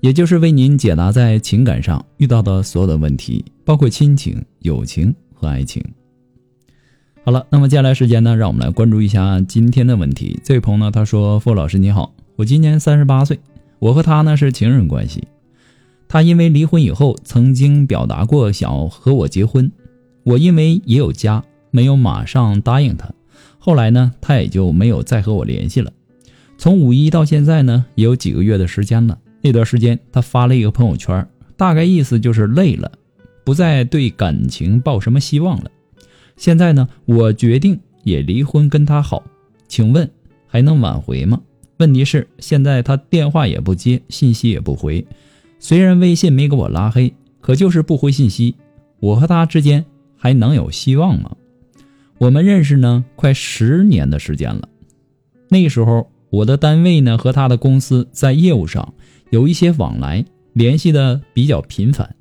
也就是为您解答在情感上遇到的所有的问题，包括亲情、友情和爱情。好了，那么接下来时间呢，让我们来关注一下今天的问题。这位朋友呢，他说：“傅老师你好，我今年三十八岁，我和他呢是情人关系。他因为离婚以后，曾经表达过想要和我结婚，我因为也有家，没有马上答应他。后来呢，他也就没有再和我联系了。从五一到现在呢，也有几个月的时间了。”那段时间，他发了一个朋友圈，大概意思就是累了，不再对感情抱什么希望了。现在呢，我决定也离婚跟他好，请问还能挽回吗？问题是现在他电话也不接，信息也不回，虽然微信没给我拉黑，可就是不回信息。我和他之间还能有希望吗？我们认识呢，快十年的时间了。那时候我的单位呢和他的公司在业务上。有一些往来，联系的比较频繁。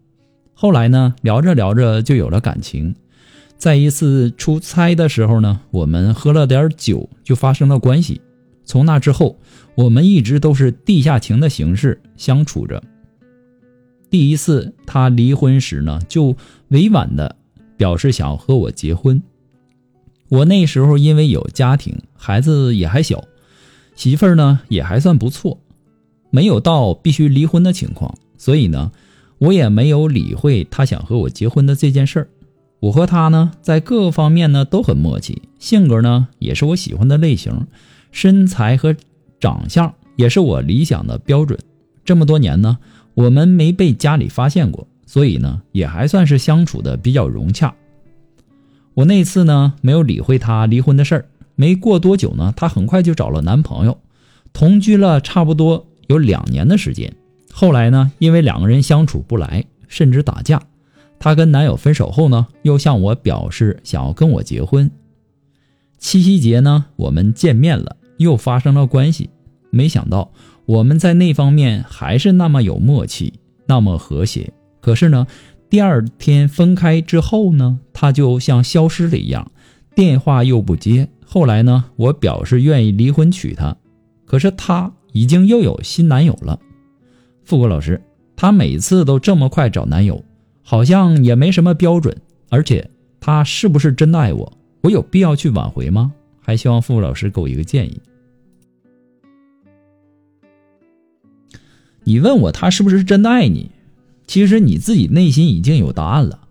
后来呢，聊着聊着就有了感情。在一次出差的时候呢，我们喝了点酒，就发生了关系。从那之后，我们一直都是地下情的形式相处着。第一次他离婚时呢，就委婉的表示想和我结婚。我那时候因为有家庭，孩子也还小，媳妇儿呢也还算不错。没有到必须离婚的情况，所以呢，我也没有理会他想和我结婚的这件事儿。我和他呢，在各个方面呢都很默契，性格呢也是我喜欢的类型，身材和长相也是我理想的标准。这么多年呢，我们没被家里发现过，所以呢，也还算是相处的比较融洽。我那次呢，没有理会他离婚的事儿，没过多久呢，她很快就找了男朋友，同居了差不多。有两年的时间，后来呢，因为两个人相处不来，甚至打架。她跟男友分手后呢，又向我表示想要跟我结婚。七夕节呢，我们见面了，又发生了关系。没想到我们在那方面还是那么有默契，那么和谐。可是呢，第二天分开之后呢，他就像消失了一样，电话又不接。后来呢，我表示愿意离婚娶她，可是她。已经又有新男友了，富国老师，他每次都这么快找男友，好像也没什么标准，而且他是不是真的爱我？我有必要去挽回吗？还希望富国老师给我一个建议。你问我他是不是真的爱你，其实你自己内心已经有答案了，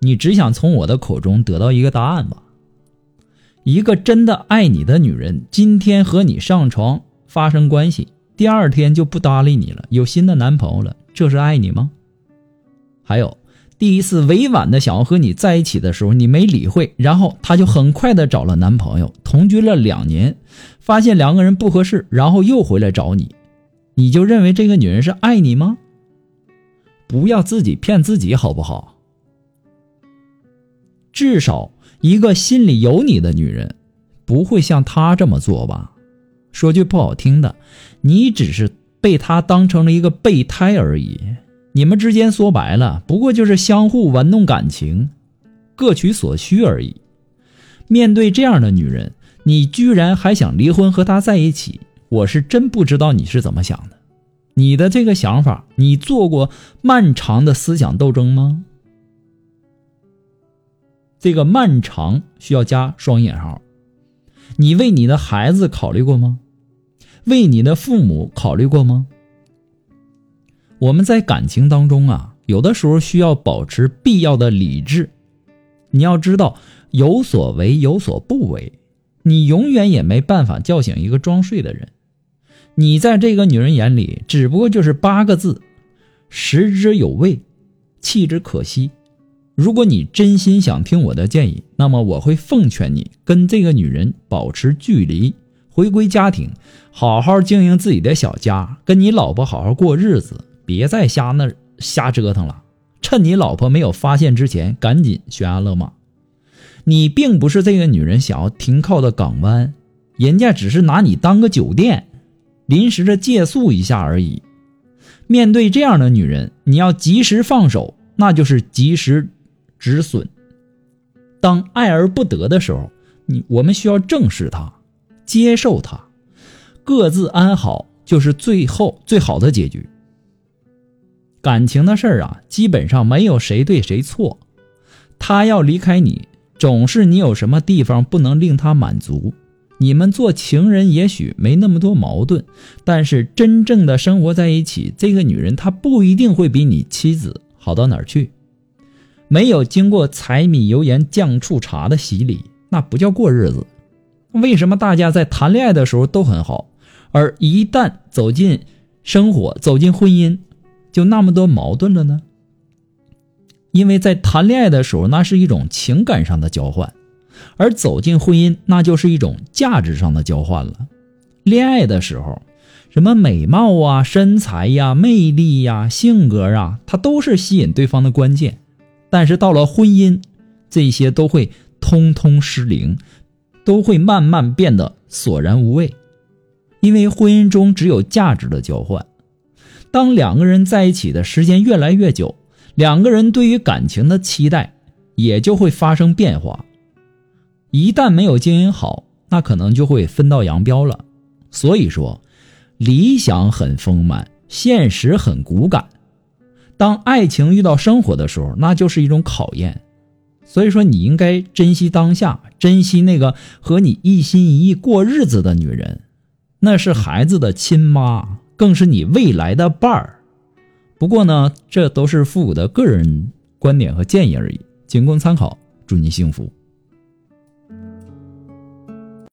你只想从我的口中得到一个答案吧？一个真的爱你的女人，今天和你上床。发生关系，第二天就不搭理你了，有新的男朋友了，这是爱你吗？还有，第一次委婉的想要和你在一起的时候，你没理会，然后他就很快的找了男朋友，同居了两年，发现两个人不合适，然后又回来找你，你就认为这个女人是爱你吗？不要自己骗自己好不好？至少一个心里有你的女人，不会像她这么做吧？说句不好听的，你只是被他当成了一个备胎而已。你们之间说白了，不过就是相互玩弄感情，各取所需而已。面对这样的女人，你居然还想离婚和她在一起，我是真不知道你是怎么想的。你的这个想法，你做过漫长的思想斗争吗？这个漫长需要加双引号。你为你的孩子考虑过吗？为你的父母考虑过吗？我们在感情当中啊，有的时候需要保持必要的理智。你要知道，有所为有所不为，你永远也没办法叫醒一个装睡的人。你在这个女人眼里，只不过就是八个字：食之有味，弃之可惜。如果你真心想听我的建议，那么我会奉劝你跟这个女人保持距离。回归家庭，好好经营自己的小家，跟你老婆好好过日子，别再瞎那瞎折腾了。趁你老婆没有发现之前，赶紧悬崖勒马。你并不是这个女人想要停靠的港湾，人家只是拿你当个酒店，临时的借宿一下而已。面对这样的女人，你要及时放手，那就是及时止损。当爱而不得的时候，你我们需要正视她，接受她，各自安好，就是最后最好的结局。感情的事儿啊，基本上没有谁对谁错。他要离开你，总是你有什么地方不能令他满足。你们做情人也许没那么多矛盾，但是真正的生活在一起，这个女人她不一定会比你妻子好到哪儿去。没有经过柴米油盐酱醋茶的洗礼，那不叫过日子。为什么大家在谈恋爱的时候都很好，而一旦走进生活、走进婚姻，就那么多矛盾了呢？因为在谈恋爱的时候，那是一种情感上的交换。而走进婚姻，那就是一种价值上的交换了。恋爱的时候，什么美貌啊、身材呀、魅力呀、性格啊，它都是吸引对方的关键。但是到了婚姻，这些都会通通失灵，都会慢慢变得索然无味。因为婚姻中只有价值的交换。当两个人在一起的时间越来越久，两个人对于感情的期待也就会发生变化。一旦没有经营好，那可能就会分道扬镳了。所以说，理想很丰满，现实很骨感。当爱情遇到生活的时候，那就是一种考验。所以说，你应该珍惜当下，珍惜那个和你一心一意过日子的女人，那是孩子的亲妈，更是你未来的伴儿。不过呢，这都是父母的个人观点和建议而已，仅供参考。祝你幸福。